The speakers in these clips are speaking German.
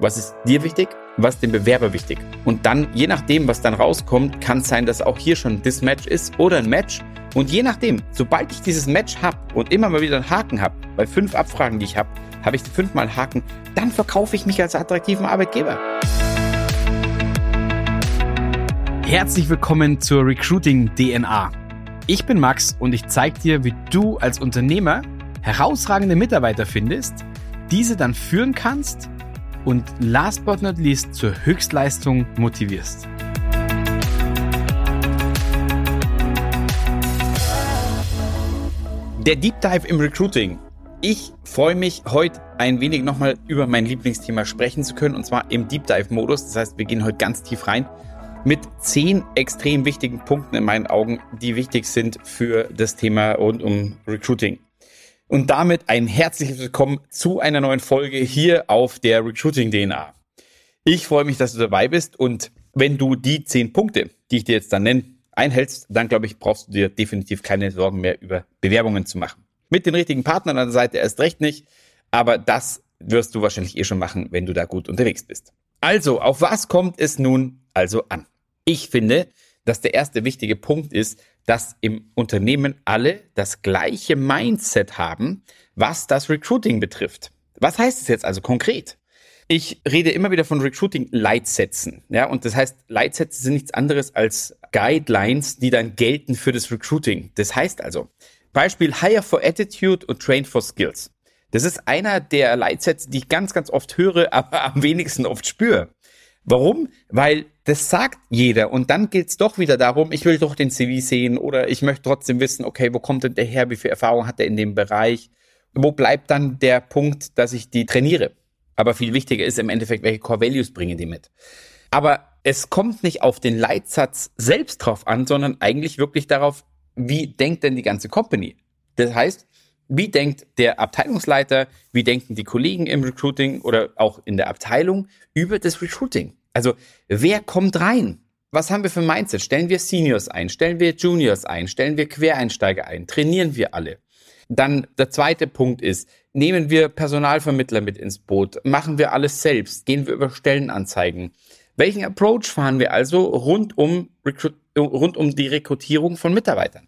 Was ist dir wichtig? Was ist dem Bewerber wichtig? Und dann, je nachdem, was dann rauskommt, kann es sein, dass auch hier schon das Match ist oder ein Match. Und je nachdem, sobald ich dieses Match habe und immer mal wieder einen Haken habe, bei fünf Abfragen, die ich habe, habe ich fünfmal Haken, dann verkaufe ich mich als attraktiven Arbeitgeber. Herzlich willkommen zur Recruiting DNA. Ich bin Max und ich zeige dir, wie du als Unternehmer herausragende Mitarbeiter findest, diese dann führen kannst und last but not least zur Höchstleistung motivierst. Der Deep Dive im Recruiting. Ich freue mich heute ein wenig nochmal über mein Lieblingsthema sprechen zu können und zwar im Deep Dive Modus. Das heißt, wir gehen heute ganz tief rein mit zehn extrem wichtigen Punkten in meinen Augen, die wichtig sind für das Thema rund um Recruiting. Und damit ein herzliches Willkommen zu einer neuen Folge hier auf der Recruiting DNA. Ich freue mich, dass du dabei bist und wenn du die zehn Punkte, die ich dir jetzt dann nenne, einhältst, dann glaube ich, brauchst du dir definitiv keine Sorgen mehr über Bewerbungen zu machen. Mit den richtigen Partnern an der Seite erst recht nicht, aber das wirst du wahrscheinlich eh schon machen, wenn du da gut unterwegs bist. Also, auf was kommt es nun also an? Ich finde, dass der erste wichtige Punkt ist, dass im Unternehmen alle das gleiche Mindset haben, was das Recruiting betrifft. Was heißt es jetzt also konkret? Ich rede immer wieder von Recruiting-Leitsätzen. Ja, und das heißt, Leitsätze sind nichts anderes als Guidelines, die dann gelten für das Recruiting. Das heißt also, Beispiel Hire for Attitude und Train for Skills. Das ist einer der Leitsätze, die ich ganz, ganz oft höre, aber am wenigsten oft spüre. Warum? Weil das sagt jeder und dann geht's doch wieder darum, ich will doch den CV sehen oder ich möchte trotzdem wissen, okay, wo kommt denn der her, wie viel Erfahrung hat er in dem Bereich? Wo bleibt dann der Punkt, dass ich die trainiere? Aber viel wichtiger ist im Endeffekt, welche Core Values bringen die mit. Aber es kommt nicht auf den Leitsatz selbst drauf an, sondern eigentlich wirklich darauf, wie denkt denn die ganze Company? Das heißt, wie denkt der Abteilungsleiter, wie denken die Kollegen im Recruiting oder auch in der Abteilung über das Recruiting? Also, wer kommt rein? Was haben wir für Mindset? Stellen wir Seniors ein? Stellen wir Juniors ein? Stellen wir Quereinsteiger ein? Trainieren wir alle? Dann der zweite Punkt ist, nehmen wir Personalvermittler mit ins Boot? Machen wir alles selbst? Gehen wir über Stellenanzeigen? Welchen Approach fahren wir also rund um, rund um die Rekrutierung von Mitarbeitern?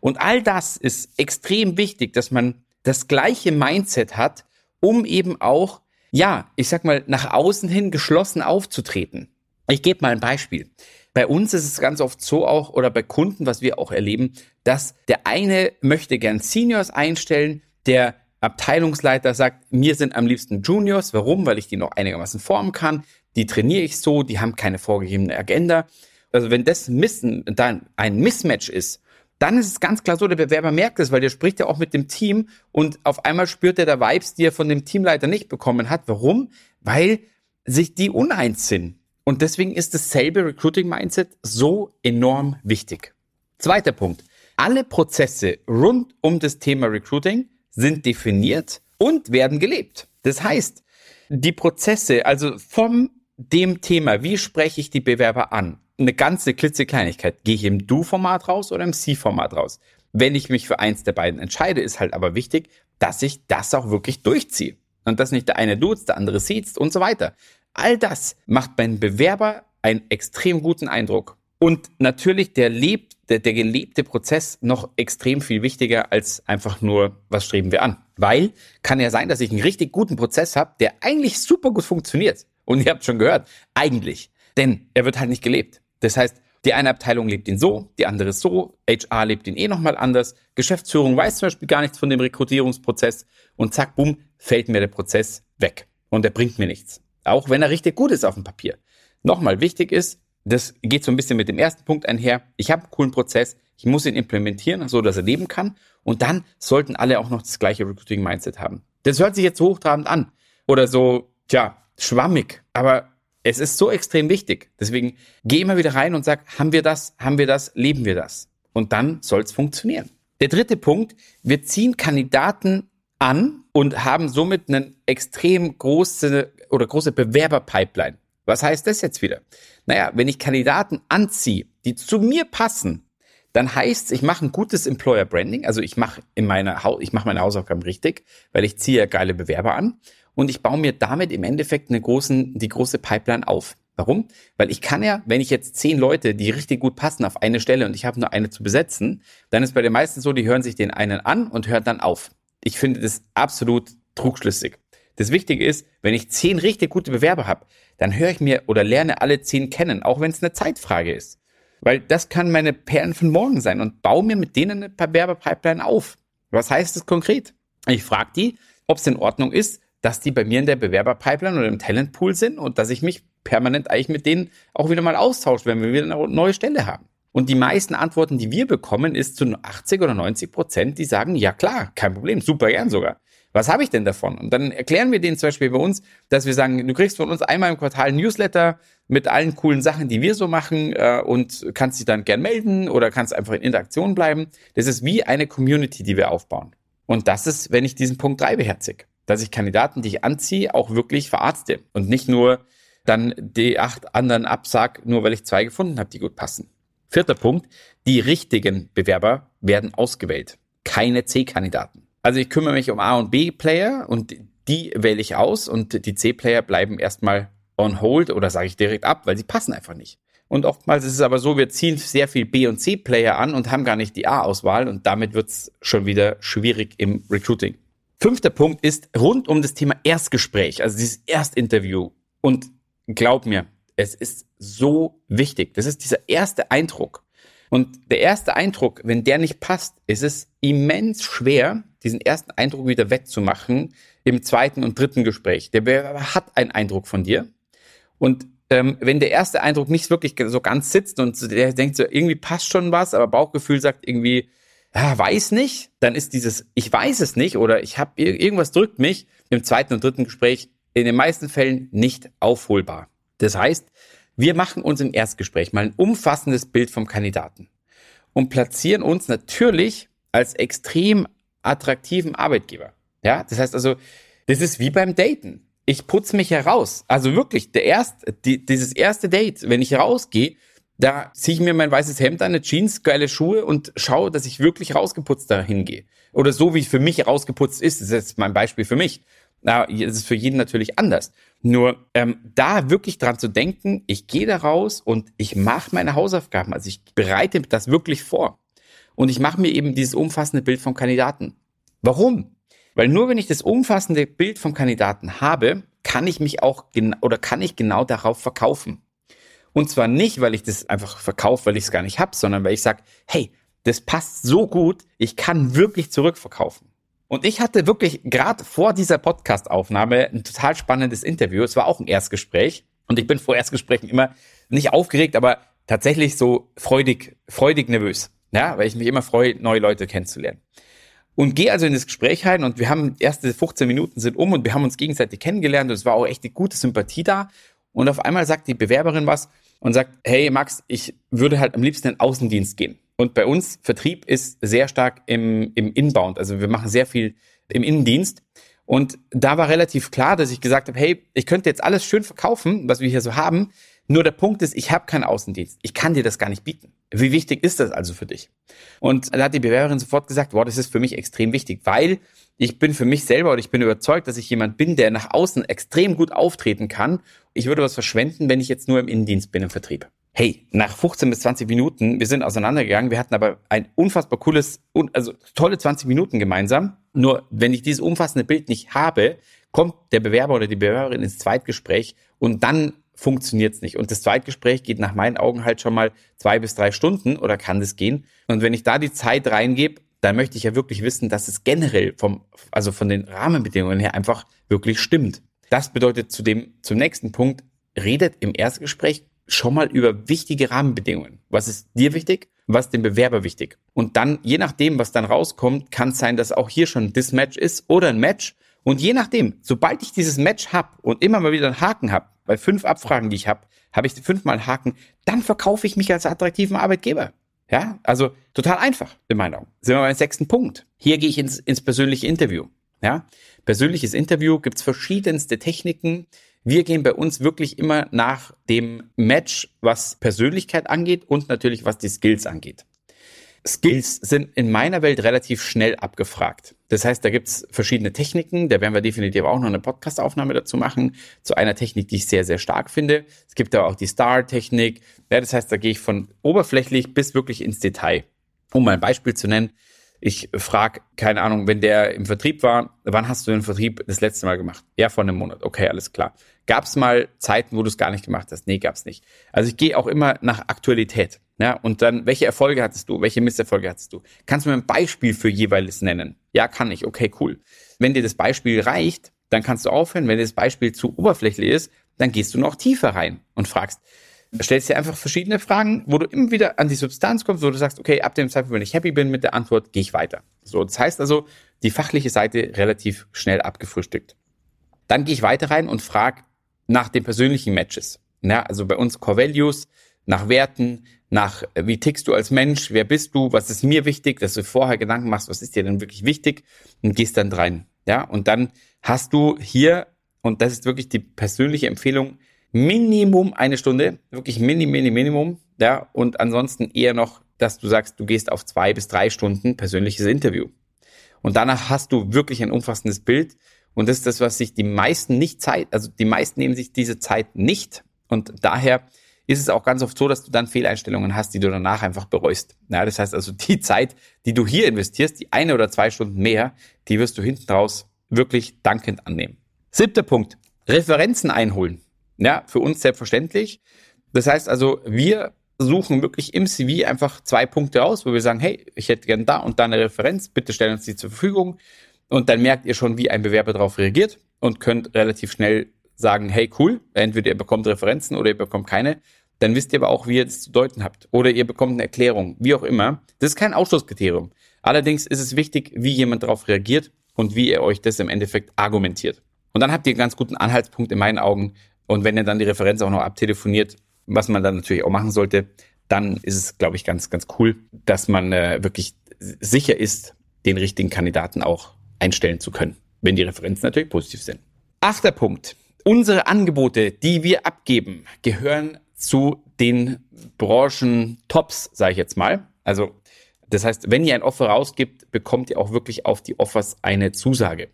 Und all das ist extrem wichtig, dass man das gleiche Mindset hat, um eben auch, ja, ich sag mal, nach außen hin geschlossen aufzutreten. Ich gebe mal ein Beispiel. Bei uns ist es ganz oft so auch, oder bei Kunden, was wir auch erleben, dass der eine möchte gern Seniors einstellen, der Abteilungsleiter sagt, mir sind am liebsten Juniors. Warum? Weil ich die noch einigermaßen formen kann. Die trainiere ich so, die haben keine vorgegebene Agenda. Also wenn das Missen, dann ein Mismatch ist dann ist es ganz klar so, der Bewerber merkt es, weil der spricht ja auch mit dem Team und auf einmal spürt er da Vibes, die er von dem Teamleiter nicht bekommen hat. Warum? Weil sich die uneins sind. Und deswegen ist dasselbe Recruiting-Mindset so enorm wichtig. Zweiter Punkt. Alle Prozesse rund um das Thema Recruiting sind definiert und werden gelebt. Das heißt, die Prozesse, also vom dem Thema, wie spreche ich die Bewerber an, eine ganze klitzekleinigkeit. Gehe ich im Du-Format raus oder im Sie-Format raus? Wenn ich mich für eins der beiden entscheide, ist halt aber wichtig, dass ich das auch wirklich durchziehe. Und dass nicht der eine duzt, der andere sieht und so weiter. All das macht beim Bewerber einen extrem guten Eindruck. Und natürlich der lebt, der, der gelebte Prozess noch extrem viel wichtiger als einfach nur, was streben wir an. Weil kann ja sein, dass ich einen richtig guten Prozess habe, der eigentlich super gut funktioniert. Und ihr habt schon gehört, eigentlich. Denn er wird halt nicht gelebt. Das heißt, die eine Abteilung lebt ihn so, die andere so, HR lebt ihn eh nochmal anders, Geschäftsführung weiß zum Beispiel gar nichts von dem Rekrutierungsprozess und zack, bumm, fällt mir der Prozess weg und er bringt mir nichts. Auch wenn er richtig gut ist auf dem Papier. Nochmal wichtig ist, das geht so ein bisschen mit dem ersten Punkt einher. Ich habe einen coolen Prozess, ich muss ihn implementieren, so dass er leben kann. Und dann sollten alle auch noch das gleiche Recruiting-Mindset haben. Das hört sich jetzt so hochtrabend an. Oder so, tja, schwammig. Aber es ist so extrem wichtig. Deswegen geh immer wieder rein und sag, haben wir das, haben wir das, leben wir das. Und dann soll es funktionieren. Der dritte Punkt, wir ziehen Kandidaten an und haben somit eine extrem große oder große Bewerberpipeline. Was heißt das jetzt wieder? Naja, wenn ich Kandidaten anziehe, die zu mir passen, dann heißt es, ich mache ein gutes Employer Branding, also ich mache in meiner ich mache meine Hausaufgaben richtig, weil ich ziehe geile Bewerber an und ich baue mir damit im Endeffekt eine großen, die große Pipeline auf. Warum? Weil ich kann ja, wenn ich jetzt zehn Leute, die richtig gut passen auf eine Stelle und ich habe nur eine zu besetzen, dann ist bei den meisten so, die hören sich den einen an und hören dann auf. Ich finde das absolut trugschlüssig. Das Wichtige ist, wenn ich zehn richtig gute Bewerber habe, dann höre ich mir oder lerne alle zehn kennen, auch wenn es eine Zeitfrage ist. Weil das kann meine Perlen von morgen sein und baue mir mit denen eine Bewerberpipeline auf. Was heißt das konkret? Ich frage die, ob es in Ordnung ist, dass die bei mir in der Bewerberpipeline oder im Talentpool sind und dass ich mich permanent eigentlich mit denen auch wieder mal austausche, wenn wir wieder eine neue Stelle haben. Und die meisten Antworten, die wir bekommen, ist zu 80 oder 90 Prozent, die sagen, ja klar, kein Problem, super gern sogar. Was habe ich denn davon? Und dann erklären wir denen zum Beispiel bei uns, dass wir sagen, du kriegst von uns einmal im Quartal Newsletter mit allen coolen Sachen, die wir so machen äh, und kannst dich dann gern melden oder kannst einfach in Interaktion bleiben. Das ist wie eine Community, die wir aufbauen. Und das ist, wenn ich diesen Punkt drei beherzige, dass ich Kandidaten, die ich anziehe, auch wirklich verarzte und nicht nur dann die acht anderen absag, nur weil ich zwei gefunden habe, die gut passen. Vierter Punkt, die richtigen Bewerber werden ausgewählt, keine C-Kandidaten. Also ich kümmere mich um A und B-Player und die wähle ich aus und die C-Player bleiben erstmal on hold oder sage ich direkt ab, weil sie passen einfach nicht. Und oftmals ist es aber so, wir ziehen sehr viel B- und C-Player an und haben gar nicht die A-Auswahl und damit wird es schon wieder schwierig im Recruiting. Fünfter Punkt ist rund um das Thema Erstgespräch, also dieses Erstinterview. Und glaub mir, es ist so wichtig. Das ist dieser erste Eindruck. Und der erste Eindruck, wenn der nicht passt, ist es immens schwer, diesen ersten Eindruck wieder wettzumachen im zweiten und dritten Gespräch. Der Bewerber hat einen Eindruck von dir. Und ähm, wenn der erste Eindruck nicht wirklich so ganz sitzt und der denkt so, irgendwie passt schon was, aber Bauchgefühl sagt irgendwie, ja, weiß nicht, dann ist dieses, ich weiß es nicht oder ich habe irgendwas drückt mich im zweiten und dritten Gespräch in den meisten Fällen nicht aufholbar. Das heißt, wir machen uns im Erstgespräch mal ein umfassendes Bild vom Kandidaten und platzieren uns natürlich als extrem attraktiven Arbeitgeber. Ja, das heißt also, das ist wie beim Daten. Ich putze mich heraus. Also wirklich, der erste, die, dieses erste Date, wenn ich rausgehe, da ziehe ich mir mein weißes Hemd an, eine Jeans, geile Schuhe und schaue, dass ich wirklich rausgeputzt dahin gehe. Oder so, wie es für mich rausgeputzt ist. Das ist jetzt mein Beispiel für mich. Na, es ist für jeden natürlich anders. Nur ähm, da wirklich dran zu denken, ich gehe da raus und ich mache meine Hausaufgaben. Also ich bereite das wirklich vor. Und ich mache mir eben dieses umfassende Bild vom Kandidaten. Warum? Weil nur wenn ich das umfassende Bild vom Kandidaten habe, kann ich mich auch oder kann ich genau darauf verkaufen. Und zwar nicht, weil ich das einfach verkaufe, weil ich es gar nicht habe, sondern weil ich sage, hey, das passt so gut, ich kann wirklich zurückverkaufen. Und ich hatte wirklich gerade vor dieser Podcast-Aufnahme ein total spannendes Interview. Es war auch ein Erstgespräch. Und ich bin vor Erstgesprächen immer nicht aufgeregt, aber tatsächlich so freudig, freudig nervös. Ja, weil ich mich immer freue, neue Leute kennenzulernen. Und gehe also in das Gespräch rein und wir haben erste 15 Minuten sind um und wir haben uns gegenseitig kennengelernt und es war auch echt eine gute Sympathie da. Und auf einmal sagt die Bewerberin was und sagt, hey Max, ich würde halt am liebsten in den Außendienst gehen. Und bei uns Vertrieb ist sehr stark im, im Inbound. Also wir machen sehr viel im Innendienst. Und da war relativ klar, dass ich gesagt habe, hey, ich könnte jetzt alles schön verkaufen, was wir hier so haben. Nur der Punkt ist, ich habe keinen Außendienst. Ich kann dir das gar nicht bieten. Wie wichtig ist das also für dich? Und da hat die Bewerberin sofort gesagt, wow, das ist für mich extrem wichtig, weil ich bin für mich selber oder ich bin überzeugt, dass ich jemand bin, der nach außen extrem gut auftreten kann. Ich würde was verschwenden, wenn ich jetzt nur im Innendienst bin im Vertrieb. Hey, nach 15 bis 20 Minuten, wir sind auseinandergegangen, wir hatten aber ein unfassbar cooles, also tolle 20 Minuten gemeinsam. Nur wenn ich dieses umfassende Bild nicht habe, kommt der Bewerber oder die Bewerberin ins Zweitgespräch und dann funktioniert es nicht. Und das Zweitgespräch geht nach meinen Augen halt schon mal zwei bis drei Stunden oder kann das gehen. Und wenn ich da die Zeit reingebe, dann möchte ich ja wirklich wissen, dass es generell vom, also von den Rahmenbedingungen her einfach wirklich stimmt. Das bedeutet zu dem, zum nächsten Punkt, redet im Erstgespräch schon mal über wichtige Rahmenbedingungen. Was ist dir wichtig? Was dem Bewerber wichtig? Und dann, je nachdem, was dann rauskommt, kann es sein, dass auch hier schon ein Dismatch ist oder ein Match. Und je nachdem, sobald ich dieses Match hab und immer mal wieder einen Haken hab, bei fünf Abfragen, die ich hab, habe ich fünfmal Haken, dann verkaufe ich mich als attraktiven Arbeitgeber. Ja, also total einfach in meinen Augen. Sind wir beim sechsten Punkt. Hier gehe ich ins, ins persönliche Interview. Ja, persönliches Interview gibt's verschiedenste Techniken. Wir gehen bei uns wirklich immer nach dem Match, was Persönlichkeit angeht und natürlich was die Skills angeht. Skills sind in meiner Welt relativ schnell abgefragt. Das heißt, da gibt's verschiedene Techniken. Da werden wir definitiv auch noch eine Podcastaufnahme dazu machen, zu einer Technik, die ich sehr, sehr stark finde. Es gibt aber auch die Star-Technik. Ja, das heißt, da gehe ich von oberflächlich bis wirklich ins Detail. Um mal ein Beispiel zu nennen, ich frage, keine Ahnung, wenn der im Vertrieb war, wann hast du den Vertrieb das letzte Mal gemacht? Ja, vor einem Monat. Okay, alles klar. Gab es mal Zeiten, wo du es gar nicht gemacht hast? Nee, gab es nicht. Also ich gehe auch immer nach Aktualität. Ja, und dann, welche Erfolge hattest du? Welche Misserfolge hattest du? Kannst du mir ein Beispiel für jeweils nennen? Ja, kann ich. Okay, cool. Wenn dir das Beispiel reicht, dann kannst du aufhören. Wenn das Beispiel zu oberflächlich ist, dann gehst du noch tiefer rein und fragst, stellst dir einfach verschiedene Fragen, wo du immer wieder an die Substanz kommst, wo du sagst, okay, ab dem Zeitpunkt, wenn ich happy bin mit der Antwort, gehe ich weiter. So, das heißt also, die fachliche Seite relativ schnell abgefrühstückt. Dann gehe ich weiter rein und frage nach den persönlichen Matches. Ja, also bei uns Core Values, nach Werten, nach wie tickst du als Mensch, wer bist du, was ist mir wichtig, dass du vorher Gedanken machst, was ist dir denn wirklich wichtig und gehst dann rein. Ja, und dann hast du hier, und das ist wirklich die persönliche Empfehlung, Minimum eine Stunde, wirklich mini, mini, Minimum, ja, und ansonsten eher noch, dass du sagst, du gehst auf zwei bis drei Stunden persönliches Interview. Und danach hast du wirklich ein umfassendes Bild. Und das ist das, was sich die meisten nicht Zeit, also die meisten nehmen sich diese Zeit nicht. Und daher ist es auch ganz oft so, dass du dann Fehleinstellungen hast, die du danach einfach bereust. Ja, das heißt also, die Zeit, die du hier investierst, die eine oder zwei Stunden mehr, die wirst du hinten raus wirklich dankend annehmen. Siebter Punkt. Referenzen einholen. Ja, für uns selbstverständlich. Das heißt also, wir suchen wirklich im CV einfach zwei Punkte aus, wo wir sagen, hey, ich hätte gern da und da eine Referenz, bitte stellen uns die zur Verfügung. Und dann merkt ihr schon, wie ein Bewerber darauf reagiert und könnt relativ schnell sagen, hey, cool, entweder ihr bekommt Referenzen oder ihr bekommt keine. Dann wisst ihr aber auch, wie ihr das zu deuten habt. Oder ihr bekommt eine Erklärung, wie auch immer. Das ist kein Ausschlusskriterium. Allerdings ist es wichtig, wie jemand darauf reagiert und wie er euch das im Endeffekt argumentiert. Und dann habt ihr einen ganz guten Anhaltspunkt in meinen Augen, und wenn er dann die Referenz auch noch abtelefoniert, was man dann natürlich auch machen sollte, dann ist es, glaube ich, ganz, ganz cool, dass man äh, wirklich sicher ist, den richtigen Kandidaten auch einstellen zu können, wenn die Referenzen natürlich positiv sind. Achter Punkt. Unsere Angebote, die wir abgeben, gehören zu den Branchen-Tops, sage ich jetzt mal. Also das heißt, wenn ihr ein Offer rausgibt, bekommt ihr auch wirklich auf die Offers eine Zusage.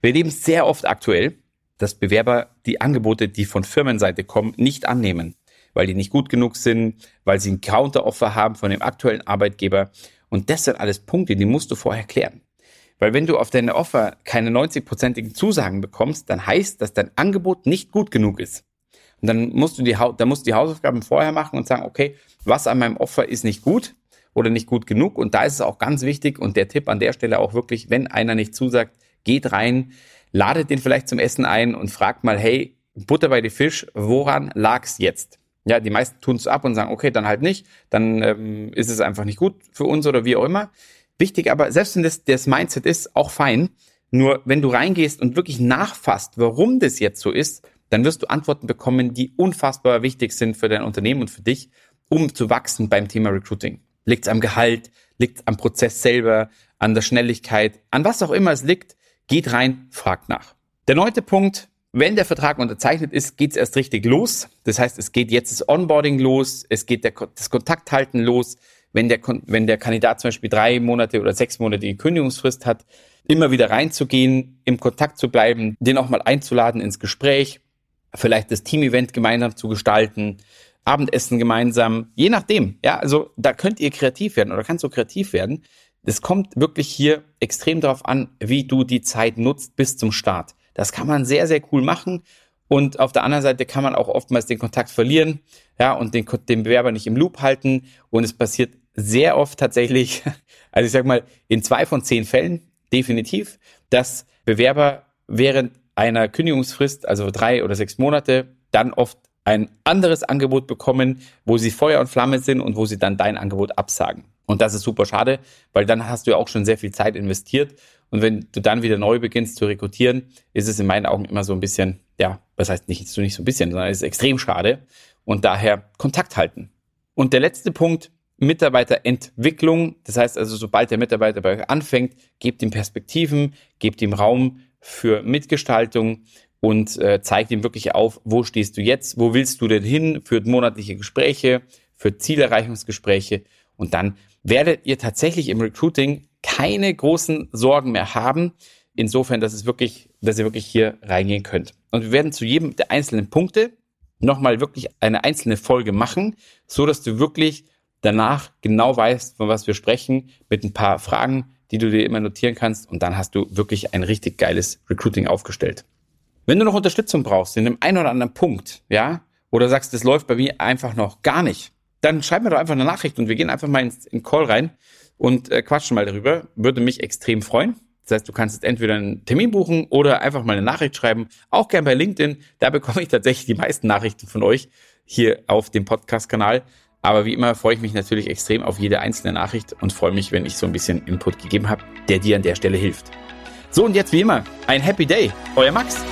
Wir leben sehr oft aktuell, dass Bewerber die Angebote, die von Firmenseite kommen, nicht annehmen, weil die nicht gut genug sind, weil sie ein Counteroffer haben von dem aktuellen Arbeitgeber. Und das sind alles Punkte, die musst du vorher klären. Weil wenn du auf deine Offer keine 90-prozentigen Zusagen bekommst, dann heißt, dass dein Angebot nicht gut genug ist. Und dann musst du die, dann musst du die Hausaufgaben vorher machen und sagen, okay, was an meinem Offer ist nicht gut oder nicht gut genug. Und da ist es auch ganz wichtig und der Tipp an der Stelle auch wirklich, wenn einer nicht zusagt, geht rein, ladet den vielleicht zum Essen ein und fragt mal, hey, Butter bei die Fisch, woran lag's jetzt? Ja, die meisten tun es ab und sagen, okay, dann halt nicht, dann ähm, ist es einfach nicht gut für uns oder wie auch immer. Wichtig aber, selbst wenn das, das Mindset ist, auch fein. Nur wenn du reingehst und wirklich nachfasst, warum das jetzt so ist, dann wirst du Antworten bekommen, die unfassbar wichtig sind für dein Unternehmen und für dich, um zu wachsen beim Thema Recruiting. Liegt es am Gehalt, liegt es am Prozess selber, an der Schnelligkeit, an was auch immer es liegt, Geht rein, fragt nach. Der neunte Punkt, wenn der Vertrag unterzeichnet ist, geht es erst richtig los. Das heißt, es geht jetzt das Onboarding los, es geht der, das Kontakthalten los. Wenn der, wenn der Kandidat zum Beispiel drei Monate oder sechs Monate die Kündigungsfrist hat, immer wieder reinzugehen, im Kontakt zu bleiben, den auch mal einzuladen ins Gespräch, vielleicht das Team-Event gemeinsam zu gestalten, Abendessen gemeinsam, je nachdem. Ja, also da könnt ihr kreativ werden oder kannst du kreativ werden. Es kommt wirklich hier extrem darauf an, wie du die Zeit nutzt bis zum Start. Das kann man sehr, sehr cool machen. Und auf der anderen Seite kann man auch oftmals den Kontakt verlieren, ja, und den, den Bewerber nicht im Loop halten. Und es passiert sehr oft tatsächlich, also ich sag mal, in zwei von zehn Fällen definitiv, dass Bewerber während einer Kündigungsfrist, also drei oder sechs Monate, dann oft ein anderes Angebot bekommen, wo sie Feuer und Flamme sind und wo sie dann dein Angebot absagen. Und das ist super schade, weil dann hast du ja auch schon sehr viel Zeit investiert. Und wenn du dann wieder neu beginnst zu rekrutieren, ist es in meinen Augen immer so ein bisschen, ja, was heißt nicht, so nicht so ein bisschen, sondern es ist extrem schade. Und daher Kontakt halten. Und der letzte Punkt, Mitarbeiterentwicklung. Das heißt also, sobald der Mitarbeiter bei euch anfängt, gebt ihm Perspektiven, gebt ihm Raum für Mitgestaltung und äh, zeigt ihm wirklich auf, wo stehst du jetzt, wo willst du denn hin, führt monatliche Gespräche, führt Zielerreichungsgespräche und dann werdet ihr tatsächlich im Recruiting keine großen Sorgen mehr haben. Insofern, dass es wirklich, dass ihr wirklich hier reingehen könnt. Und wir werden zu jedem der einzelnen Punkte nochmal wirklich eine einzelne Folge machen, so dass du wirklich danach genau weißt, von was wir sprechen, mit ein paar Fragen, die du dir immer notieren kannst und dann hast du wirklich ein richtig geiles Recruiting aufgestellt. Wenn du noch Unterstützung brauchst in dem einen oder anderen Punkt, ja, oder sagst, das läuft bei mir einfach noch gar nicht, dann schreib mir doch einfach eine Nachricht und wir gehen einfach mal in Call rein und äh, quatschen mal darüber. Würde mich extrem freuen. Das heißt, du kannst jetzt entweder einen Termin buchen oder einfach mal eine Nachricht schreiben. Auch gern bei LinkedIn. Da bekomme ich tatsächlich die meisten Nachrichten von euch hier auf dem Podcast-Kanal. Aber wie immer freue ich mich natürlich extrem auf jede einzelne Nachricht und freue mich, wenn ich so ein bisschen Input gegeben habe, der dir an der Stelle hilft. So und jetzt wie immer, ein Happy Day. Euer Max.